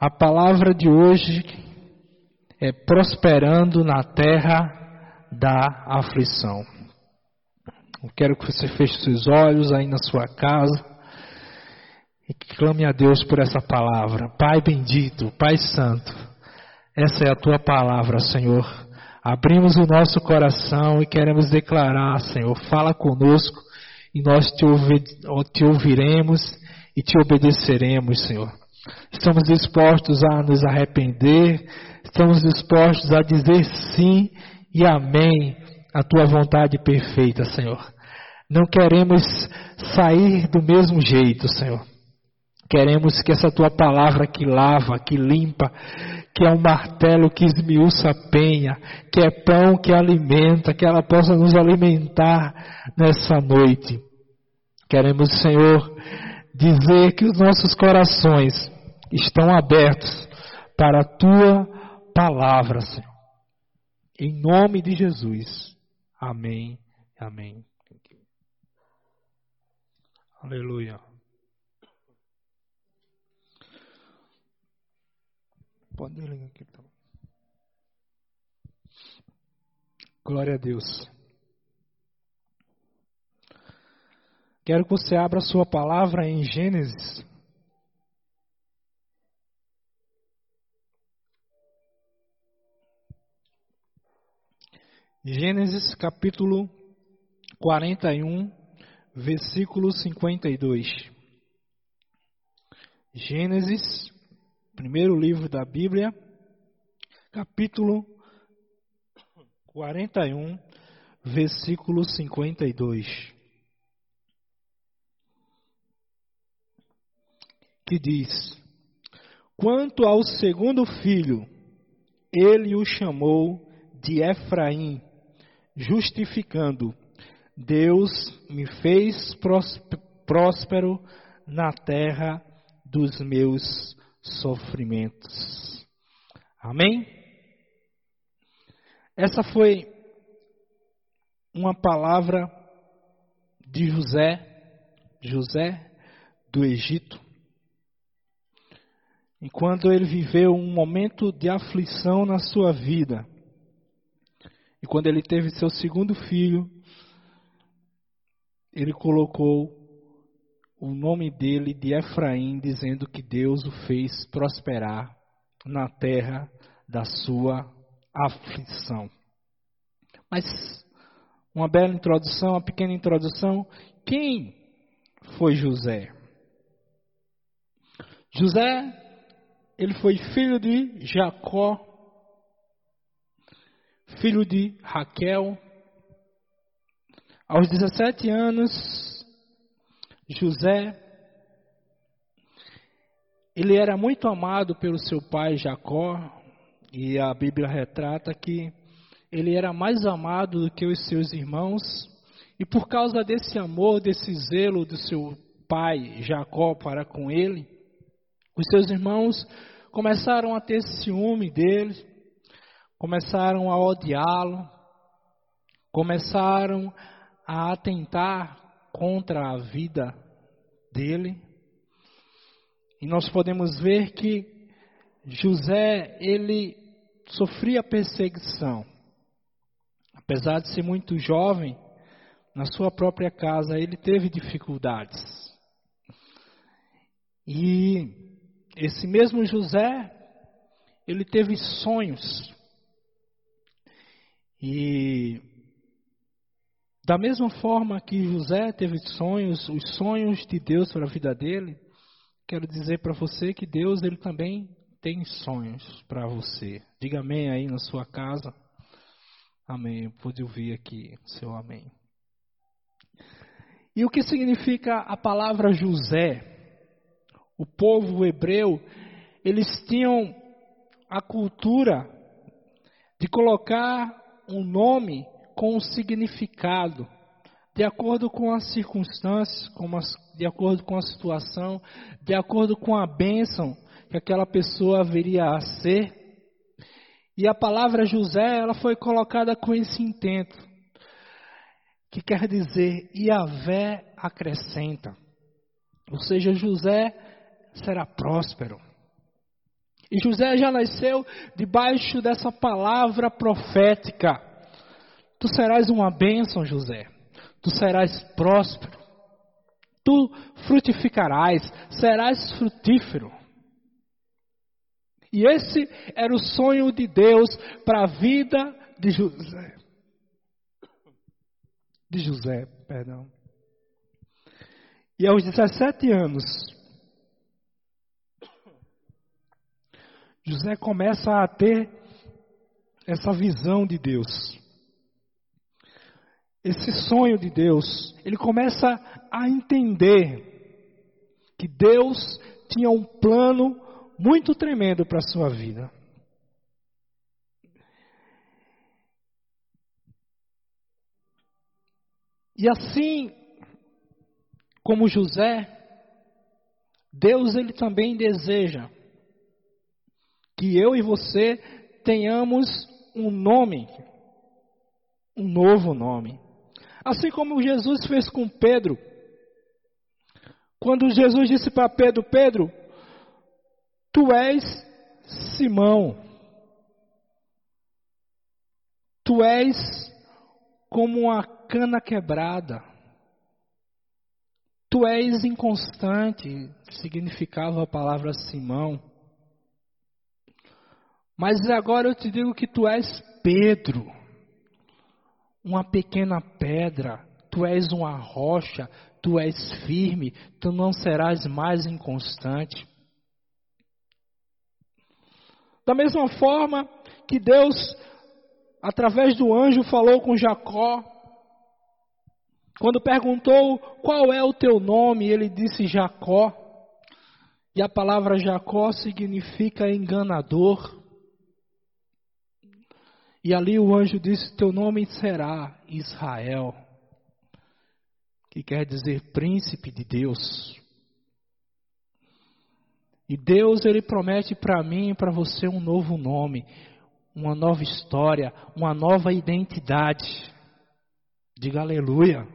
A palavra de hoje é prosperando na terra da aflição. Eu quero que você feche seus olhos aí na sua casa e clame a Deus por essa palavra. Pai bendito, Pai santo, essa é a tua palavra, Senhor. Abrimos o nosso coração e queremos declarar, Senhor, fala conosco e nós te, ouvi, te ouviremos e te obedeceremos, Senhor. Estamos dispostos a nos arrepender, estamos dispostos a dizer sim e amém à tua vontade perfeita, Senhor. Não queremos sair do mesmo jeito, Senhor. Queremos que essa tua palavra que lava, que limpa, que é um martelo que esmiuça a penha, que é pão que alimenta, que ela possa nos alimentar nessa noite. Queremos, Senhor, dizer que os nossos corações estão abertos para a tua palavra, Senhor. Em nome de Jesus. Amém. Amém. Aleluia. Pode ler aqui então. Glória a Deus. Quero que você abra sua palavra em Gênesis. Gênesis capítulo 41, versículo 52. Gênesis, primeiro livro da Bíblia, capítulo 41, versículo 52. que diz: Quanto ao segundo filho, ele o chamou de Efraim, justificando: Deus me fez próspero na terra dos meus sofrimentos. Amém? Essa foi uma palavra de José, José do Egito, enquanto ele viveu um momento de aflição na sua vida. E quando ele teve seu segundo filho, ele colocou o nome dele de Efraim, dizendo que Deus o fez prosperar na terra da sua aflição. Mas uma bela introdução, uma pequena introdução. Quem foi José? José ele foi filho de Jacó, filho de Raquel. Aos 17 anos, José, ele era muito amado pelo seu pai Jacó, e a Bíblia retrata que ele era mais amado do que os seus irmãos, e por causa desse amor, desse zelo do seu pai Jacó para com ele, os seus irmãos começaram a ter ciúme dele, começaram a odiá-lo, começaram a atentar contra a vida dele. E nós podemos ver que José, ele sofria perseguição. Apesar de ser muito jovem, na sua própria casa ele teve dificuldades. E esse mesmo José, ele teve sonhos. E da mesma forma que José teve sonhos, os sonhos de Deus para a vida dele, quero dizer para você que Deus ele também tem sonhos para você. Diga amém aí na sua casa. Amém. Eu pude ouvir aqui seu amém. E o que significa a palavra José? o povo hebreu, eles tinham a cultura de colocar um nome com um significado, de acordo com as circunstâncias, de acordo com a situação, de acordo com a bênção que aquela pessoa viria a ser. E a palavra José, ela foi colocada com esse intento, que quer dizer Iavé acrescenta. Ou seja, José será próspero. E José já nasceu debaixo dessa palavra profética. Tu serás uma bênção, José. Tu serás próspero. Tu frutificarás, serás frutífero. E esse era o sonho de Deus para a vida de José. De José, perdão. E aos 17 anos, José começa a ter essa visão de Deus. Esse sonho de Deus, ele começa a entender que Deus tinha um plano muito tremendo para a sua vida. E assim como José, Deus ele também deseja que eu e você tenhamos um nome, um novo nome. Assim como Jesus fez com Pedro. Quando Jesus disse para Pedro: Pedro, Tu és Simão. Tu és como uma cana quebrada. Tu és inconstante, significava a palavra Simão. Mas agora eu te digo que tu és Pedro, uma pequena pedra, tu és uma rocha, tu és firme, tu não serás mais inconstante. Da mesma forma que Deus, através do anjo, falou com Jacó, quando perguntou qual é o teu nome, ele disse Jacó. E a palavra Jacó significa enganador. E ali o anjo disse: Teu nome será Israel, que quer dizer príncipe de Deus. E Deus ele promete para mim e para você um novo nome, uma nova história, uma nova identidade. Diga aleluia.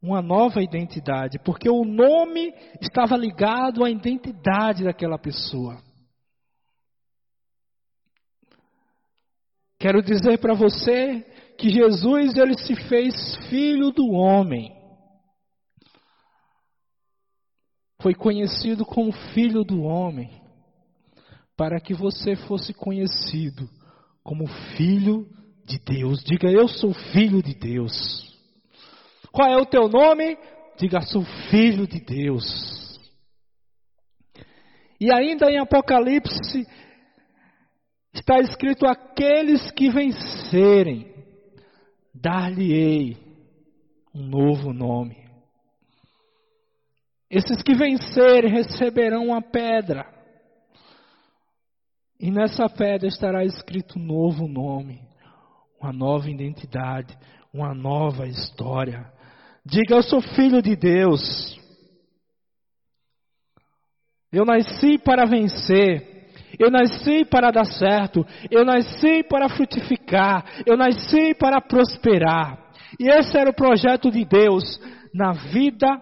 Uma nova identidade, porque o nome estava ligado à identidade daquela pessoa. Quero dizer para você que Jesus ele se fez filho do homem. foi conhecido como filho do homem, para que você fosse conhecido como filho de Deus. Diga, eu sou filho de Deus. Qual é o teu nome? Diga, sou filho de Deus. E ainda em Apocalipse está escrito: aqueles que vencerem, dar-lhe-ei um novo nome. Esses que vencerem receberão uma pedra. E nessa pedra estará escrito um novo nome, uma nova identidade, uma nova história. Diga: Eu sou filho de Deus. Eu nasci para vencer. Eu nasci para dar certo. Eu nasci para frutificar. Eu nasci para prosperar. E esse era o projeto de Deus na vida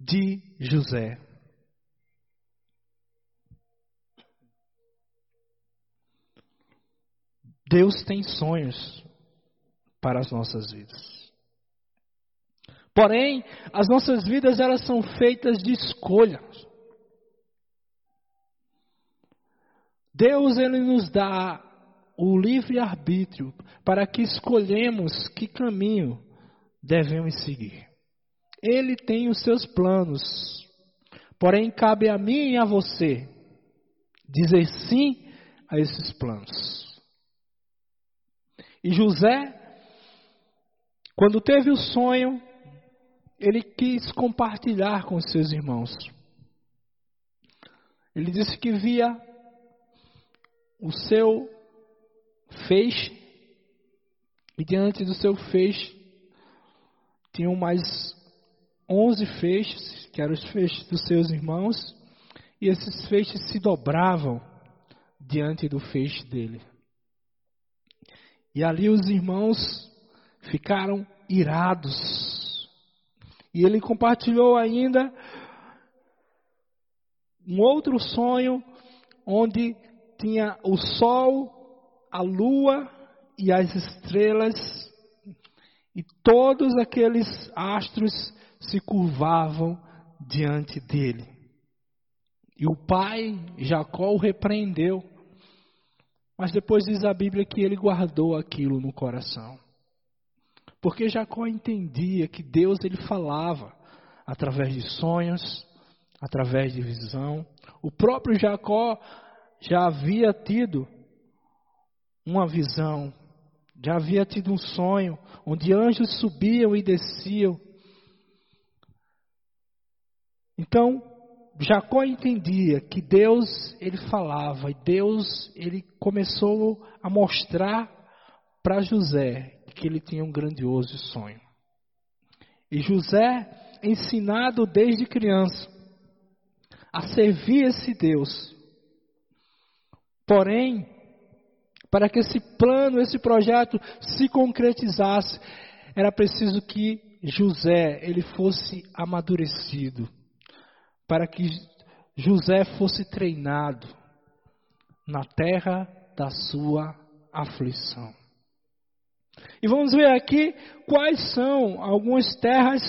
de José. Deus tem sonhos para as nossas vidas. Porém, as nossas vidas elas são feitas de escolhas. Deus ele nos dá o livre arbítrio para que escolhemos que caminho devemos seguir. Ele tem os seus planos. Porém, cabe a mim e a você dizer sim a esses planos. E José, quando teve o sonho, ele quis compartilhar com seus irmãos. Ele disse que via o seu feixe, e diante do seu feixe tinham mais onze feixes, que eram os feixes dos seus irmãos, e esses feixes se dobravam diante do feixe dele. E ali os irmãos ficaram irados. E ele compartilhou ainda um outro sonho onde tinha o sol, a lua e as estrelas, e todos aqueles astros se curvavam diante dele. E o pai, Jacó, o repreendeu. Mas depois diz a Bíblia que ele guardou aquilo no coração. Porque Jacó entendia que Deus ele falava através de sonhos, através de visão. O próprio Jacó já havia tido uma visão, já havia tido um sonho onde anjos subiam e desciam. Então, Jacó entendia que Deus ele falava e Deus ele começou a mostrar para José que ele tinha um grandioso sonho. E José, ensinado desde criança a servir esse Deus, porém, para que esse plano, esse projeto se concretizasse, era preciso que José ele fosse amadurecido, para que José fosse treinado na terra da sua aflição. E vamos ver aqui quais são algumas terras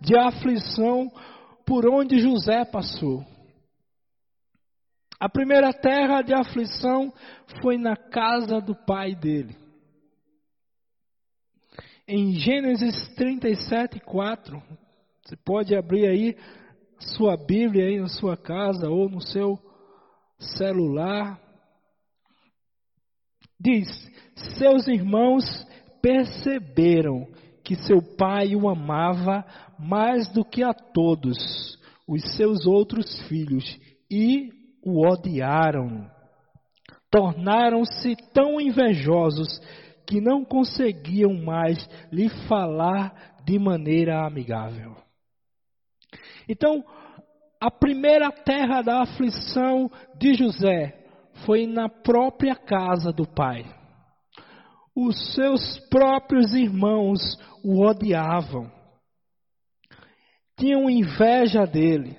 de aflição por onde José passou. A primeira terra de aflição foi na casa do pai dele. Em Gênesis 37, 4, você pode abrir aí sua Bíblia aí na sua casa ou no seu celular. Diz: Seus irmãos perceberam que seu pai o amava mais do que a todos os seus outros filhos e o odiaram. Tornaram-se tão invejosos que não conseguiam mais lhe falar de maneira amigável. Então, a primeira terra da aflição de José foi na própria casa do pai os seus próprios irmãos o odiavam, tinham inveja dele,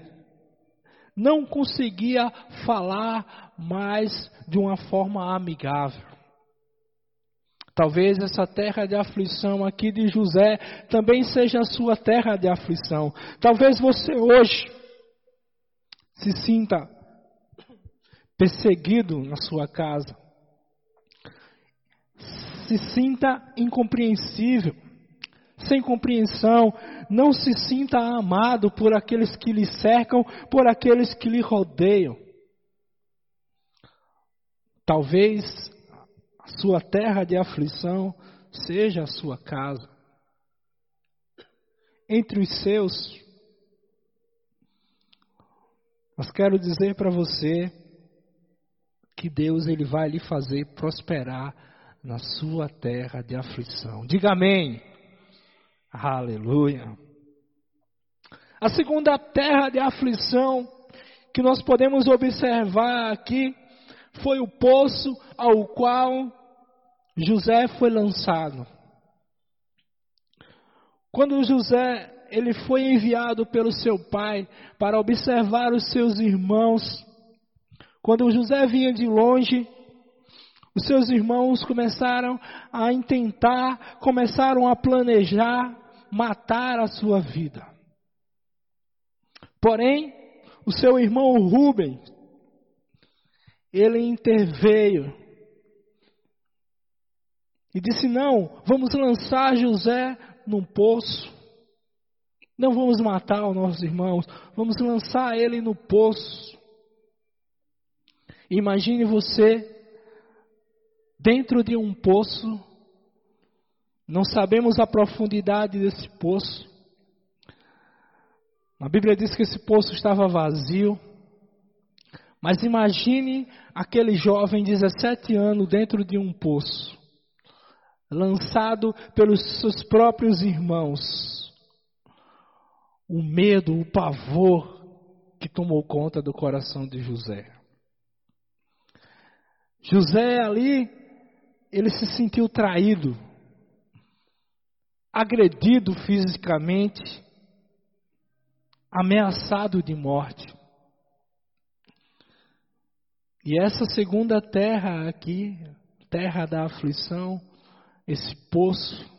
não conseguia falar mais de uma forma amigável. Talvez essa terra de aflição aqui de José também seja a sua terra de aflição. Talvez você hoje se sinta perseguido na sua casa se sinta incompreensível, sem compreensão, não se sinta amado por aqueles que lhe cercam, por aqueles que lhe rodeiam. Talvez a sua terra de aflição seja a sua casa. Entre os seus, mas quero dizer para você que Deus ele vai lhe fazer prosperar na sua terra de aflição. Diga amém. Aleluia. A segunda terra de aflição que nós podemos observar aqui foi o poço ao qual José foi lançado. Quando José ele foi enviado pelo seu pai para observar os seus irmãos, quando José vinha de longe, os seus irmãos começaram a intentar, começaram a planejar matar a sua vida. Porém, o seu irmão Rubem, ele interveio e disse: Não, vamos lançar José num poço. Não vamos matar os nossos irmãos, vamos lançar ele no poço. Imagine você dentro de um poço, não sabemos a profundidade desse poço. A Bíblia diz que esse poço estava vazio. Mas imagine aquele jovem de 17 anos dentro de um poço, lançado pelos seus próprios irmãos. O medo, o pavor que tomou conta do coração de José. José ali ele se sentiu traído, agredido fisicamente, ameaçado de morte. E essa segunda terra aqui, terra da aflição, esse poço,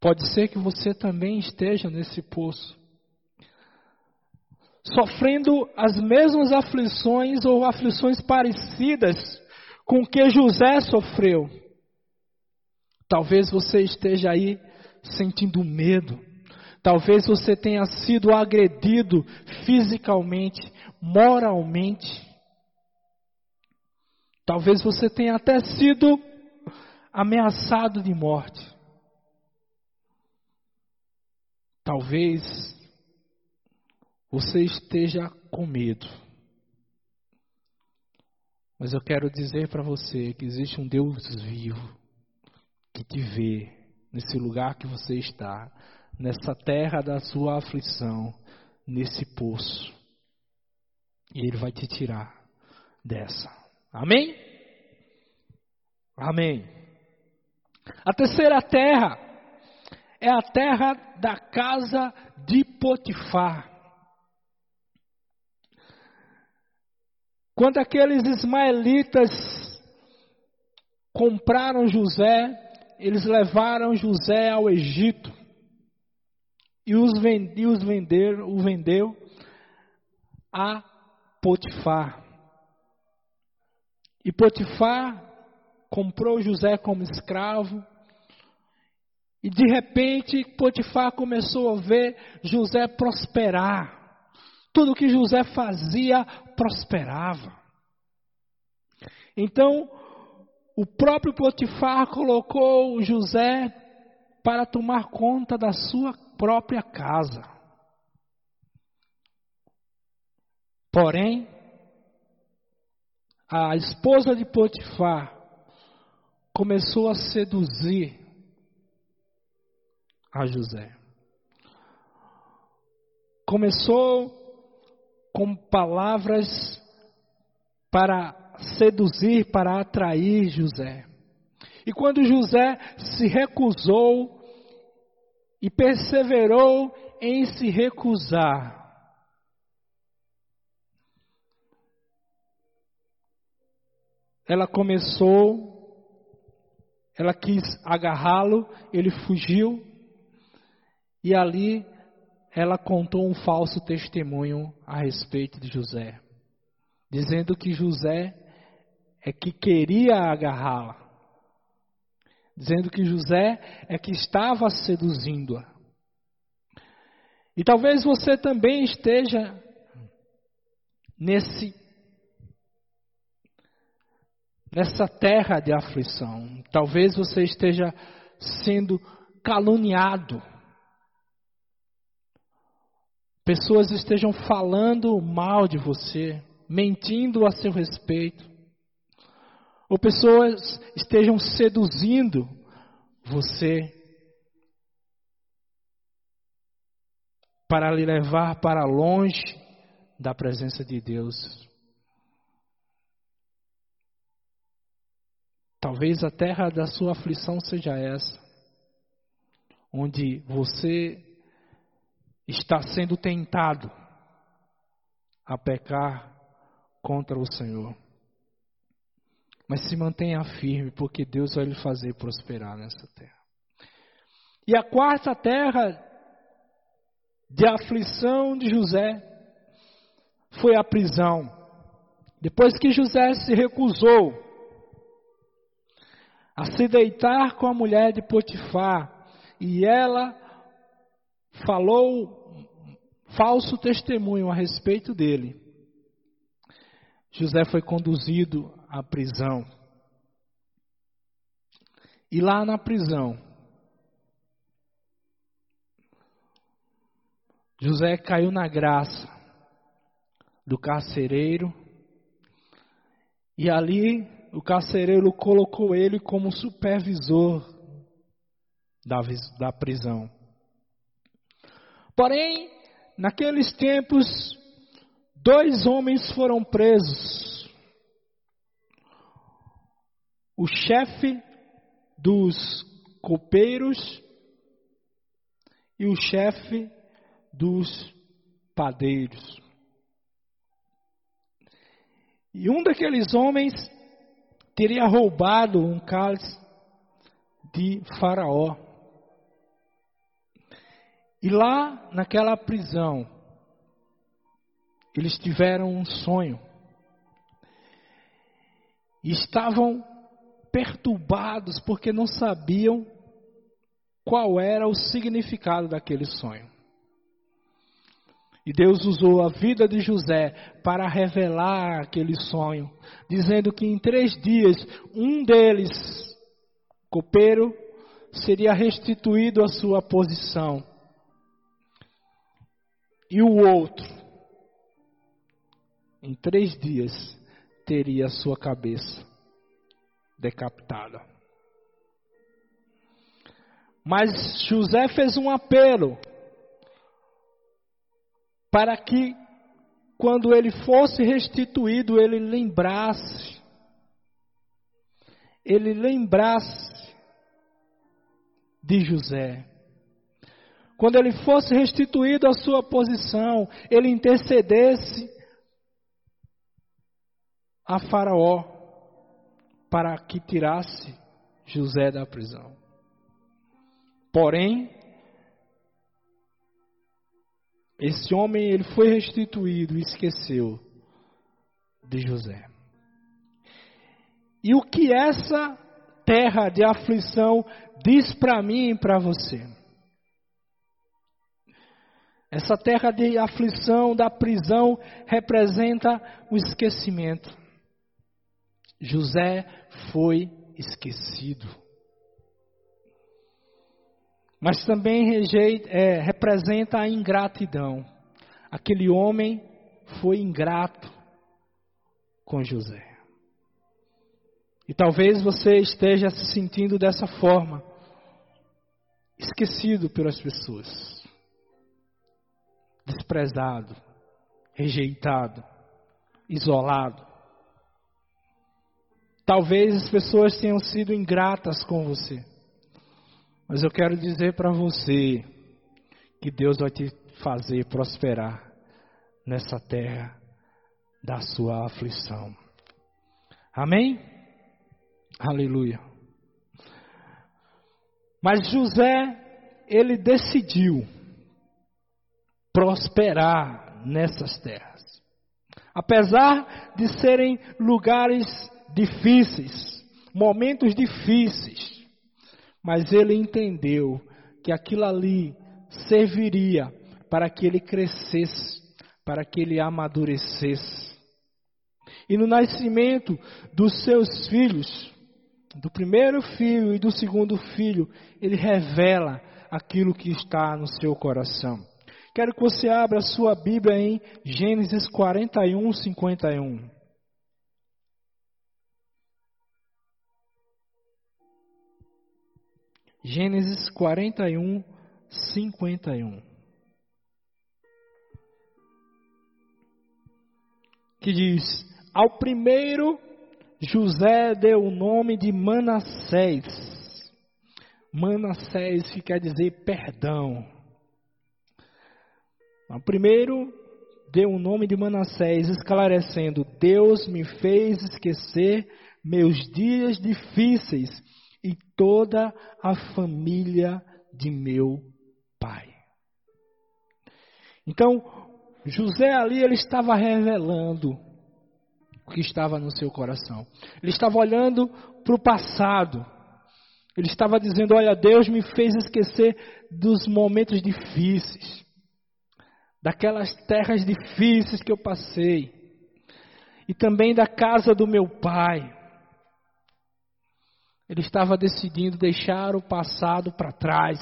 pode ser que você também esteja nesse poço, sofrendo as mesmas aflições ou aflições parecidas com que José sofreu. Talvez você esteja aí sentindo medo. Talvez você tenha sido agredido fisicamente, moralmente. Talvez você tenha até sido ameaçado de morte. Talvez você esteja com medo. Mas eu quero dizer para você que existe um Deus vivo que te vê nesse lugar que você está, nessa terra da sua aflição, nesse poço. E Ele vai te tirar dessa. Amém? Amém. A terceira terra é a terra da casa de Potifar. Quando aqueles ismaelitas compraram José, eles levaram José ao Egito e os, vend, os vender, o vendeu a Potifar. E Potifar comprou José como escravo. E de repente Potifar começou a ver José prosperar. Tudo que José fazia prosperava. Então, o próprio Potifar colocou José para tomar conta da sua própria casa. Porém, a esposa de Potifar começou a seduzir a José. Começou com palavras para seduzir, para atrair José. E quando José se recusou e perseverou em se recusar, ela começou, ela quis agarrá-lo, ele fugiu, e ali ela contou um falso testemunho a respeito de José, dizendo que José é que queria agarrá-la, dizendo que José é que estava seduzindo-a. E talvez você também esteja nesse nessa terra de aflição. Talvez você esteja sendo caluniado pessoas estejam falando mal de você, mentindo a seu respeito, ou pessoas estejam seduzindo você para lhe levar para longe da presença de Deus. Talvez a terra da sua aflição seja essa, onde você está sendo tentado a pecar contra o Senhor. Mas se mantenha firme, porque Deus vai lhe fazer prosperar nessa terra. E a quarta terra de aflição de José foi a prisão. Depois que José se recusou a se deitar com a mulher de Potifar, e ela falou falso testemunho a respeito dele. José foi conduzido à prisão. E lá na prisão, José caiu na graça do carcereiro, e ali o carcereiro colocou ele como supervisor da, da prisão. Porém, naqueles tempos, dois homens foram presos. O chefe dos copeiros e o chefe dos padeiros. E um daqueles homens teria roubado um cálice de Faraó. E lá naquela prisão, eles tiveram um sonho. E estavam perturbados porque não sabiam qual era o significado daquele sonho. E Deus usou a vida de José para revelar aquele sonho, dizendo que em três dias um deles, copeiro, seria restituído à sua posição. E o outro, em três dias, teria a sua cabeça decapitada. Mas José fez um apelo para que, quando ele fosse restituído, ele lembrasse, ele lembrasse de José. Quando ele fosse restituído à sua posição, ele intercedesse a Faraó para que tirasse José da prisão. Porém, esse homem ele foi restituído e esqueceu de José. E o que essa terra de aflição diz para mim e para você? Essa terra de aflição, da prisão, representa o esquecimento. José foi esquecido. Mas também rejeita, é, representa a ingratidão. Aquele homem foi ingrato com José. E talvez você esteja se sentindo dessa forma, esquecido pelas pessoas, desprezado, rejeitado, isolado. Talvez as pessoas tenham sido ingratas com você. Mas eu quero dizer para você que Deus vai te fazer prosperar nessa terra da sua aflição. Amém? Aleluia. Mas José, ele decidiu prosperar nessas terras. Apesar de serem lugares difíceis, momentos difíceis, mas ele entendeu que aquilo ali serviria para que ele crescesse, para que ele amadurecesse. E no nascimento dos seus filhos, do primeiro filho e do segundo filho, ele revela aquilo que está no seu coração. Quero que você abra a sua Bíblia em Gênesis 41, 51. Gênesis 41, 51. Que diz: Ao primeiro José deu o nome de Manassés. Manassés que quer dizer perdão. Ao primeiro deu o nome de Manassés, esclarecendo: Deus me fez esquecer meus dias difíceis e toda a família de meu pai. Então, José ali ele estava revelando o que estava no seu coração. Ele estava olhando para o passado. Ele estava dizendo: Olha, Deus me fez esquecer dos momentos difíceis, daquelas terras difíceis que eu passei, e também da casa do meu pai. Ele estava decidindo deixar o passado para trás.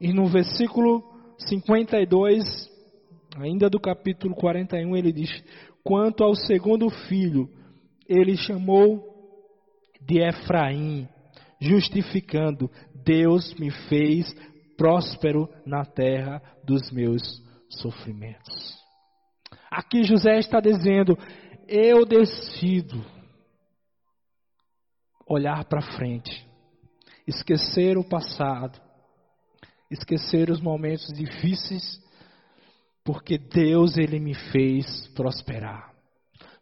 E no versículo 52, ainda do capítulo 41, ele diz: Quanto ao segundo filho, ele chamou de Efraim, justificando: Deus me fez próspero na terra dos meus sofrimentos. Aqui José está dizendo: Eu decido olhar para frente, esquecer o passado, esquecer os momentos difíceis Porque Deus ele me fez prosperar.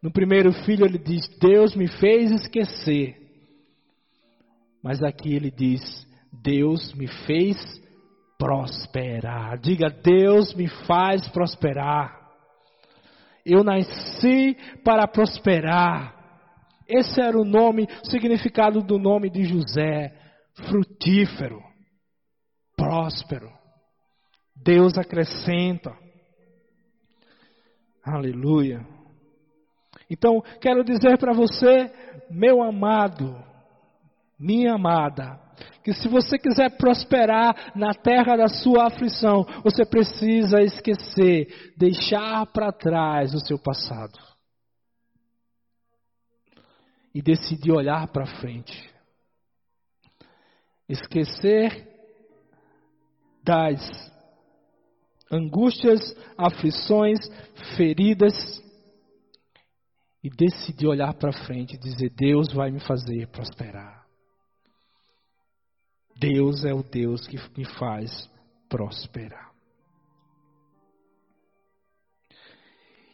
No primeiro filho ele diz: Deus me fez esquecer. Mas aqui ele diz: Deus me fez prosperar. Diga: Deus me faz prosperar. Eu nasci para prosperar. Esse era o nome, o significado do nome de José: frutífero, próspero. Deus acrescenta. Aleluia. Então, quero dizer para você, meu amado, minha amada, que se você quiser prosperar na terra da sua aflição, você precisa esquecer, deixar para trás o seu passado e decidir olhar para frente. Esquecer das angústias, aflições, feridas e decidir olhar para frente e dizer: Deus vai me fazer prosperar. Deus é o Deus que me faz prosperar.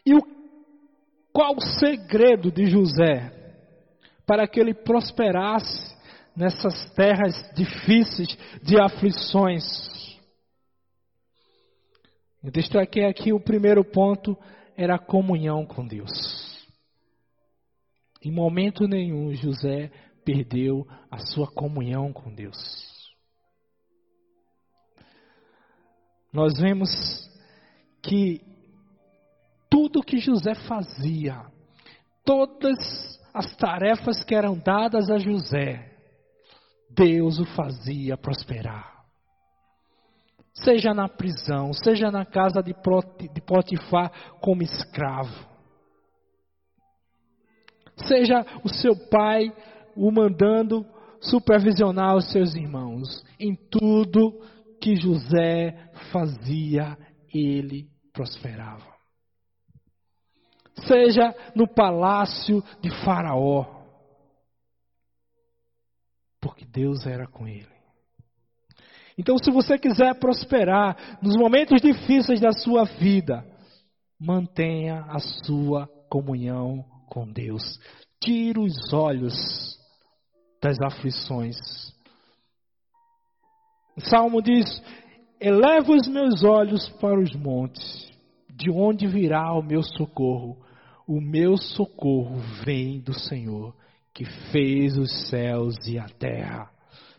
E o, qual o segredo de José para que ele prosperasse nessas terras difíceis de aflições? Eu destaquei aqui o primeiro ponto era a comunhão com Deus. Em momento nenhum José perdeu a sua comunhão com Deus. Nós vemos que tudo que José fazia, todas as tarefas que eram dadas a José, Deus o fazia prosperar. Seja na prisão, seja na casa de Potifar como escravo seja o seu pai o mandando supervisionar os seus irmãos. Em tudo que José fazia, ele prosperava. Seja no palácio de Faraó, porque Deus era com ele. Então, se você quiser prosperar nos momentos difíceis da sua vida, mantenha a sua comunhão com Deus. Tira os olhos das aflições. O Salmo diz: Eleva os meus olhos para os montes, de onde virá o meu socorro? O meu socorro vem do Senhor, que fez os céus e a terra.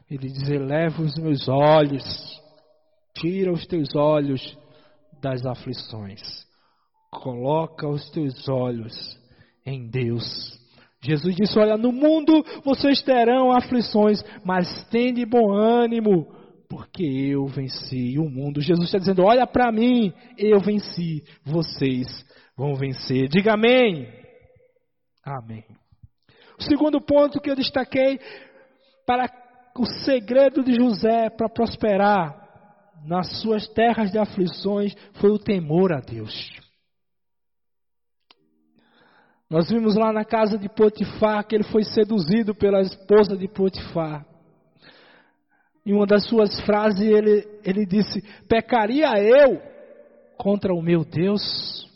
Ele diz: Eleva os meus olhos, tira os teus olhos das aflições, coloca os teus olhos em Deus. Jesus disse: Olha, no mundo vocês terão aflições, mas tende bom ânimo, porque eu venci o mundo. Jesus está dizendo: Olha para mim, eu venci, vocês vão vencer. Diga amém. Amém. O segundo ponto que eu destaquei para o segredo de José para prosperar nas suas terras de aflições foi o temor a Deus. Nós vimos lá na casa de Potifar que ele foi seduzido pela esposa de Potifar. Em uma das suas frases ele, ele disse: Pecaria eu contra o meu Deus?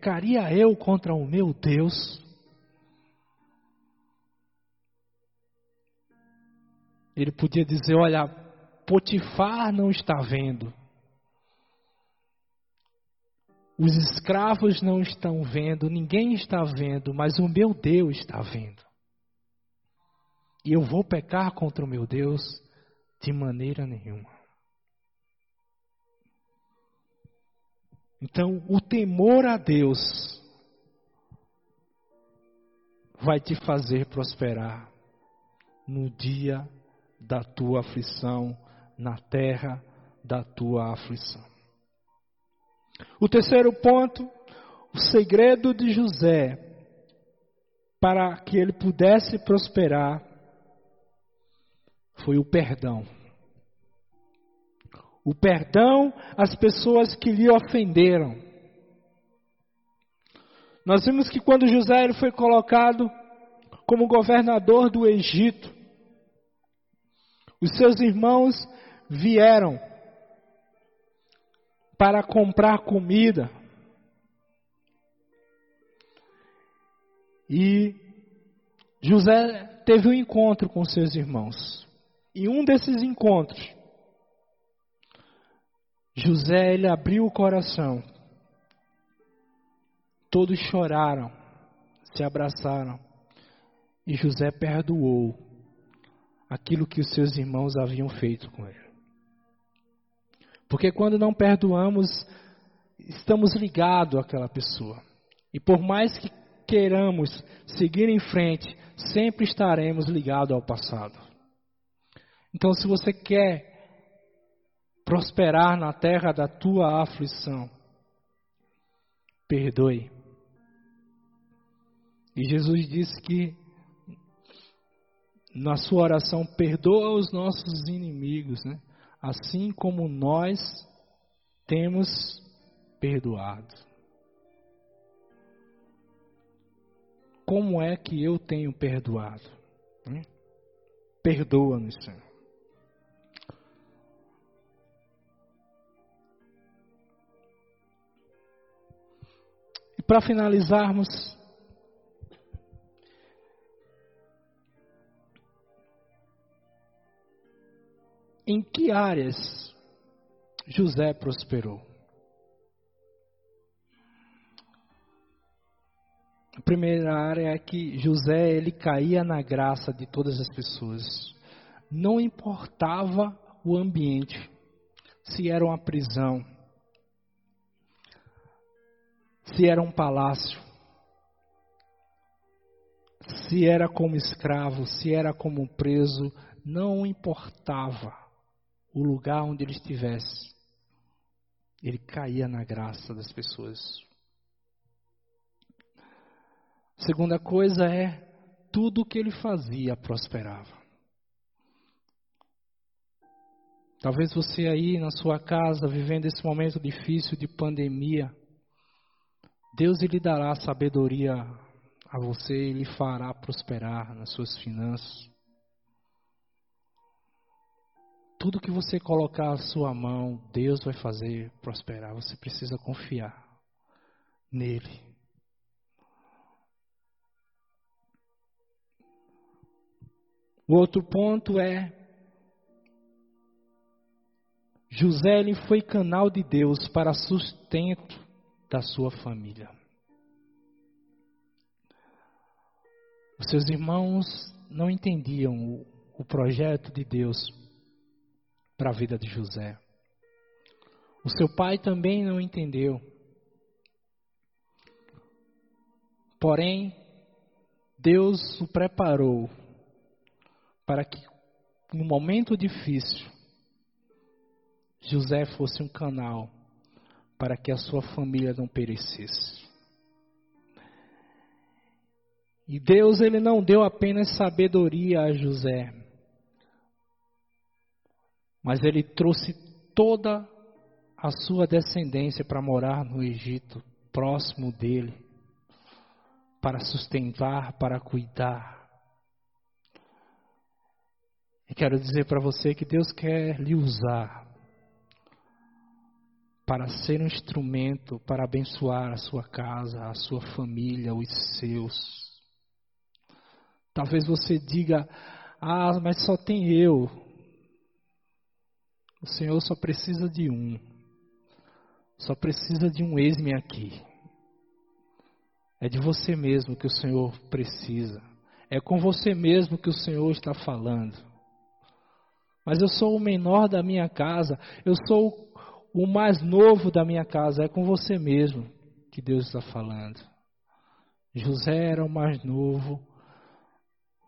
Pecaria eu contra o meu Deus? Ele podia dizer: Olha, Potifar não está vendo, os escravos não estão vendo, ninguém está vendo, mas o meu Deus está vendo. E eu vou pecar contra o meu Deus de maneira nenhuma. Então, o temor a Deus vai te fazer prosperar no dia da tua aflição, na terra da tua aflição. O terceiro ponto, o segredo de José para que ele pudesse prosperar foi o perdão. O perdão às pessoas que lhe ofenderam. Nós vimos que quando José ele foi colocado como governador do Egito, os seus irmãos vieram para comprar comida. E José teve um encontro com seus irmãos. E um desses encontros, José ele abriu o coração. Todos choraram, se abraçaram. E José perdoou aquilo que os seus irmãos haviam feito com ele. Porque quando não perdoamos, estamos ligados àquela pessoa. E por mais que queiramos seguir em frente, sempre estaremos ligados ao passado. Então, se você quer prosperar na terra da tua aflição, perdoe. E Jesus disse que na sua oração, perdoa os nossos inimigos, né? assim como nós temos perdoado. como é que eu tenho perdoado? Hum? Perdoa-nos, Senhor. Para finalizarmos, em que áreas José prosperou? A primeira área é que José ele caía na graça de todas as pessoas. Não importava o ambiente, se era uma prisão, se era um palácio, se era como escravo, se era como preso, não importava o lugar onde ele estivesse. Ele caía na graça das pessoas. Segunda coisa é tudo o que ele fazia prosperava. Talvez você aí na sua casa, vivendo esse momento difícil de pandemia, Deus lhe dará sabedoria a você e lhe fará prosperar nas suas finanças. Tudo que você colocar a sua mão, Deus vai fazer prosperar. Você precisa confiar nele. O outro ponto é José ele foi canal de Deus para sustento da sua família. Os seus irmãos não entendiam o, o projeto de Deus para a vida de José. O seu pai também não entendeu. Porém, Deus o preparou para que no momento difícil José fosse um canal para que a sua família não perecesse. E Deus ele não deu apenas sabedoria a José, mas ele trouxe toda a sua descendência para morar no Egito, próximo dele, para sustentar, para cuidar. E quero dizer para você que Deus quer lhe usar para ser um instrumento para abençoar a sua casa, a sua família, os seus. Talvez você diga: Ah, mas só tem eu. O Senhor só precisa de um. Só precisa de um ex-me aqui. É de você mesmo que o Senhor precisa. É com você mesmo que o Senhor está falando mas eu sou o menor da minha casa, eu sou o mais novo da minha casa. É com você mesmo que Deus está falando. José era o mais novo,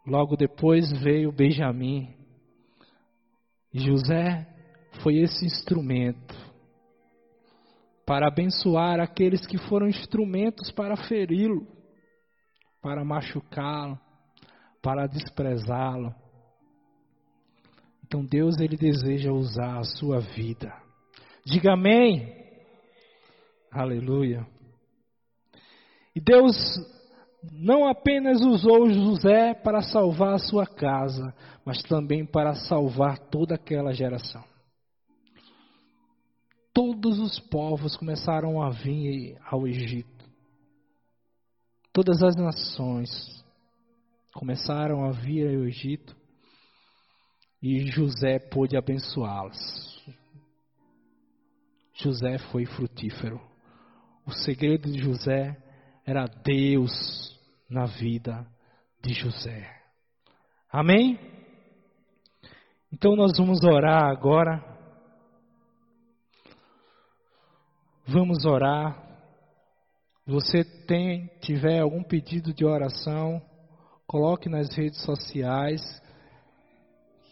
logo depois veio Benjamim. José foi esse instrumento para abençoar aqueles que foram instrumentos para feri-lo, para machucá-lo, para desprezá-lo. Então Deus ele deseja usar a sua vida. Diga amém. Aleluia. E Deus não apenas usou José para salvar a sua casa, mas também para salvar toda aquela geração. todos os povos começaram a vir ao Egito. Todas as nações começaram a vir ao Egito e José pôde abençoá-las. José foi frutífero. O segredo de José era Deus na vida de José. Amém? Então nós vamos orar agora. Vamos orar. Você tem, tiver algum pedido de oração, coloque nas redes sociais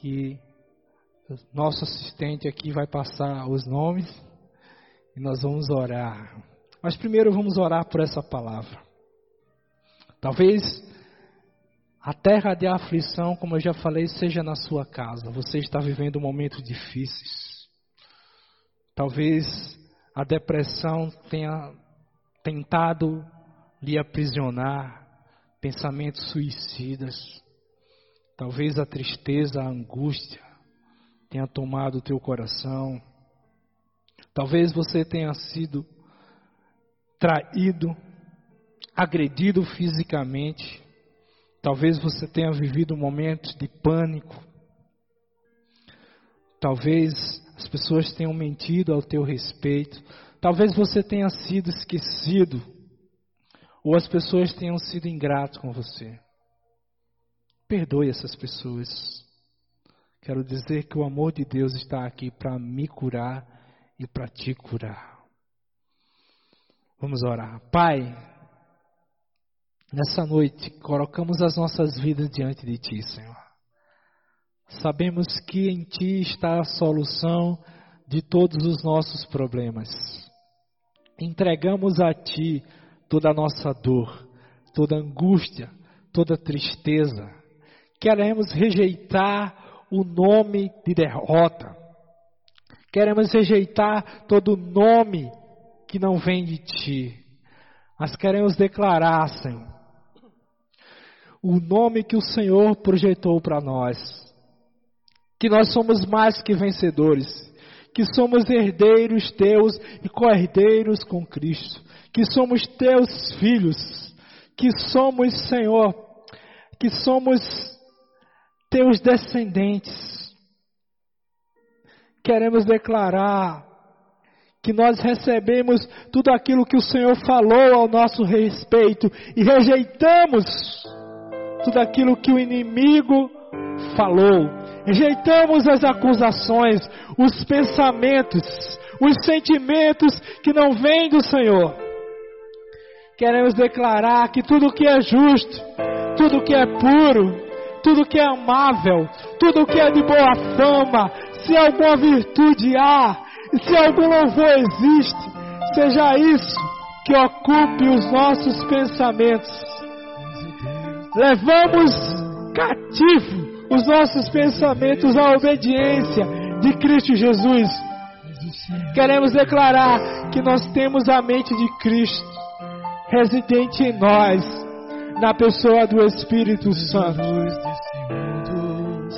que nosso assistente aqui vai passar os nomes nós vamos orar. Mas primeiro vamos orar por essa palavra. Talvez a terra de aflição, como eu já falei, seja na sua casa. Você está vivendo momentos difíceis. Talvez a depressão tenha tentado lhe aprisionar, pensamentos suicidas. Talvez a tristeza, a angústia tenha tomado o teu coração. Talvez você tenha sido traído, agredido fisicamente. Talvez você tenha vivido momentos de pânico. Talvez as pessoas tenham mentido ao teu respeito. Talvez você tenha sido esquecido. Ou as pessoas tenham sido ingratas com você. Perdoe essas pessoas. Quero dizer que o amor de Deus está aqui para me curar e para te curar. Vamos orar. Pai, nessa noite colocamos as nossas vidas diante de Ti, Senhor. Sabemos que em Ti está a solução de todos os nossos problemas. Entregamos a Ti toda a nossa dor, toda angústia, toda tristeza Queremos rejeitar o nome de derrota. Queremos rejeitar todo nome que não vem de ti. Mas queremos declarar, Senhor, o nome que o Senhor projetou para nós. Que nós somos mais que vencedores. Que somos herdeiros teus e co-herdeiros com Cristo. Que somos teus filhos. Que somos, Senhor, que somos teus descendentes. Queremos declarar que nós recebemos tudo aquilo que o Senhor falou ao nosso respeito e rejeitamos tudo aquilo que o inimigo falou. Rejeitamos as acusações, os pensamentos, os sentimentos que não vêm do Senhor. Queremos declarar que tudo que é justo, tudo que é puro, tudo que é amável, tudo que é de boa fama, se alguma virtude há, e se algum louvor existe, seja isso que ocupe os nossos pensamentos. Levamos cativo os nossos pensamentos à obediência de Cristo Jesus. Queremos declarar que nós temos a mente de Cristo residente em nós na pessoa do Espírito Santo.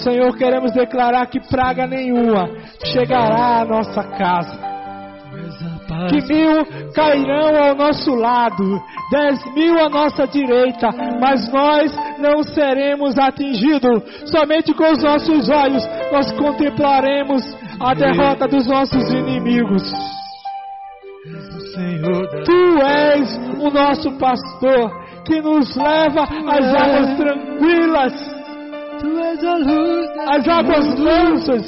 Senhor, queremos declarar que praga nenhuma chegará à nossa casa. Que mil cairão ao nosso lado, dez mil à nossa direita, mas nós não seremos atingidos. Somente com os nossos olhos nós contemplaremos a derrota dos nossos inimigos. Tu és o nosso pastor que nos leva às águas tranquilas, às águas mansas.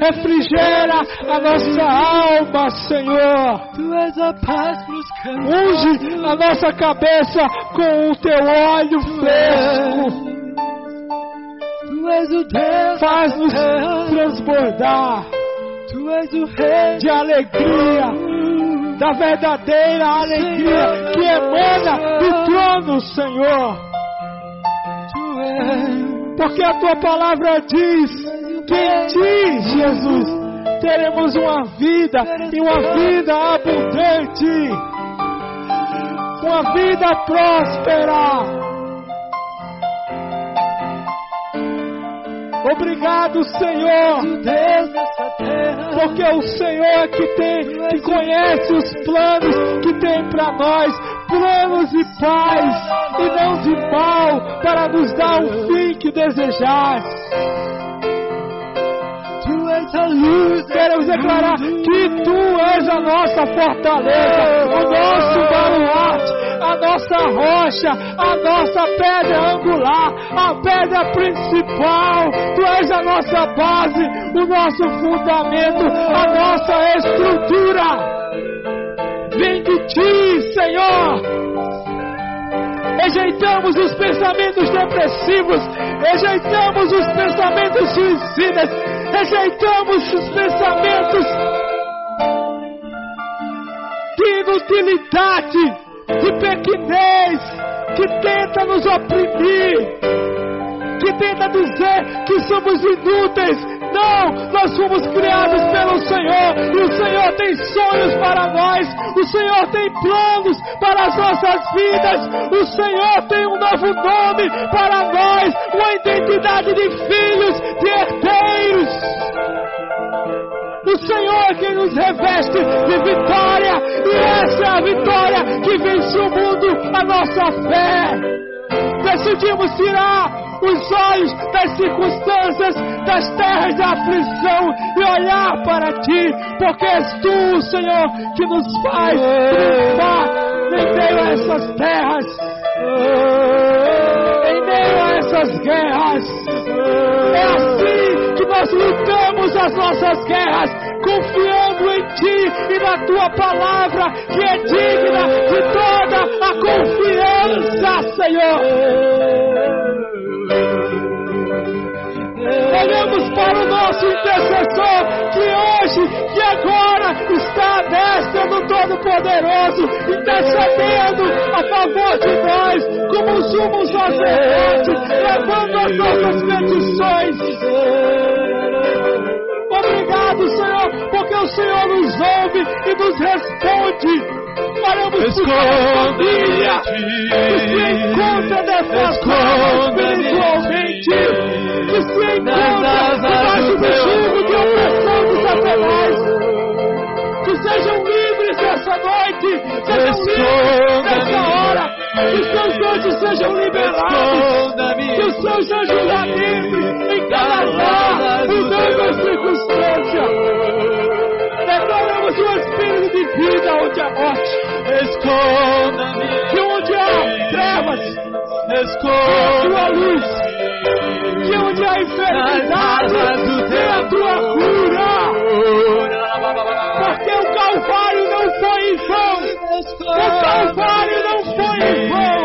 Refrigera a nossa alma, Senhor. Unge a nossa cabeça com o teu óleo fresco. Faz-nos transbordar de alegria da verdadeira alegria que emana do trono, Senhor. Porque a tua palavra diz que em ti, Jesus, teremos uma vida e uma vida abundante, uma vida próspera. Obrigado, Senhor. Porque é o Senhor que tem, que conhece os planos que tem para nós, planos de paz e não de mal, para nos dar o fim que desejar. Queremos declarar que tu és a nossa fortaleza, o nosso baluarte, a nossa rocha, a nossa pedra angular, a pedra principal. Tu és a nossa base, o nosso fundamento, a nossa estrutura. Rejeitamos os pensamentos depressivos, rejeitamos os pensamentos suicidas, rejeitamos os pensamentos de inutilidade, de pequenez, que tenta nos oprimir, que tenta dizer que somos inúteis, não, nós fomos criados pelo Senhor e o Senhor tem sonhos para nós, o Senhor tem planos para as nossas vidas, o Senhor tem um novo nome para nós, uma identidade de filhos, de herdeiros. O Senhor é quem nos reveste de vitória, e essa é a vitória que vence o mundo, a nossa fé. Decidimos tirar os olhos das circunstâncias, das terras de aflição e olhar para ti, porque és tu, Senhor, que nos faz triunfar em meio a essas terras, em meio a essas guerras. É assim que nós lutamos as nossas guerras, confiando em ti e na tua palavra, que é digna de toda a confiança, Senhor. Olhamos para o nosso intercessor que hoje, que agora está à destra do Todo-Poderoso, intercedendo a favor de nós, como sumo sacerdote, levando as nossas petições. Obrigado, Senhor, porque o Senhor nos ouve e nos responde. Paramos por família. Que se encontra defastada espiritualmente que se encontra debaixo do jugo de opressão do Satanás. Que sejam livres nessa noite, sejam livres nessa hora, que seus anjos sejam liberados, que os seus anjos lá livres em cada lar, Esconda-me. Que onde há trevas, esconda a tua luz que onde há enfermidade tem a tua cura. Porque o Calvário não foi em vão. O Calvário não foi em vão.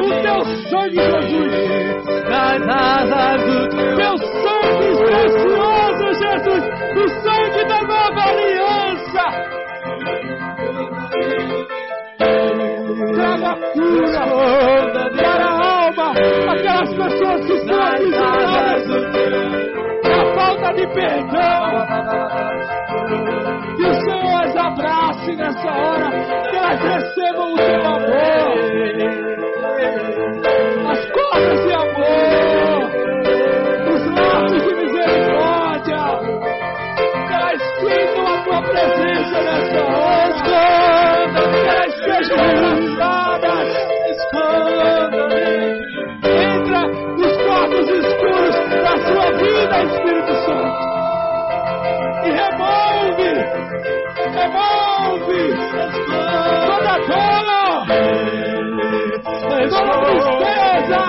O teu sangue, Jesus. Nas asas do teu, teu sangue precioso, perdão. Que o Senhor as abrace nessa hora, que elas recebam o teu amor, as cordas de amor, os laços de misericórdia, que elas sintam a tua presença nessa hora, que elas sejam abraçadas. Toda dor, toda tristeza,